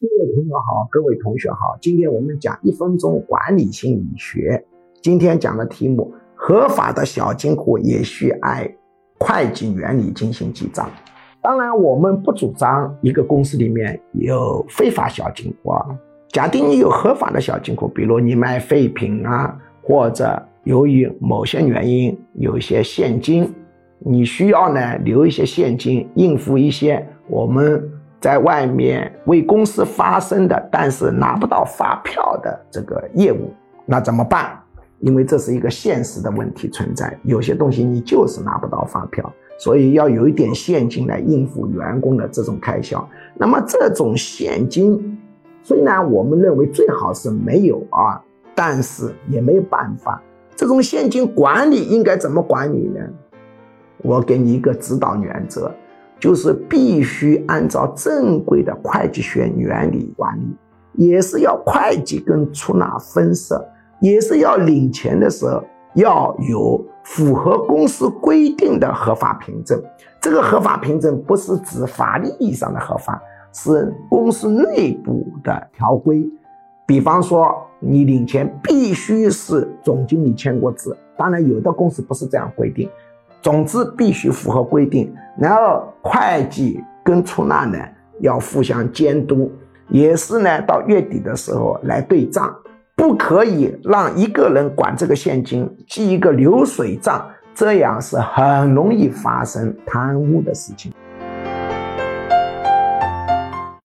各位朋友好，各位同学好，今天我们讲一分钟管理心理学。今天讲的题目：合法的小金库也需按会计原理进行记账。当然，我们不主张一个公司里面有非法小金库啊。假定你有合法的小金库，比如你卖废品啊，或者由于某些原因有一些现金，你需要呢留一些现金应付一些我们。在外面为公司发生的，但是拿不到发票的这个业务，那怎么办？因为这是一个现实的问题存在，有些东西你就是拿不到发票，所以要有一点现金来应付员工的这种开销。那么这种现金，虽然我们认为最好是没有啊，但是也没有办法。这种现金管理应该怎么管理呢？我给你一个指导原则。就是必须按照正规的会计学原理管理，也是要会计跟出纳分设，也是要领钱的时候要有符合公司规定的合法凭证。这个合法凭证不是指法律意义上的合法，是公司内部的条规。比方说，你领钱必须是总经理签过字，当然有的公司不是这样规定。总之必须符合规定，然后会计跟出纳呢要互相监督，也是呢到月底的时候来对账，不可以让一个人管这个现金，记一个流水账，这样是很容易发生贪污的事情。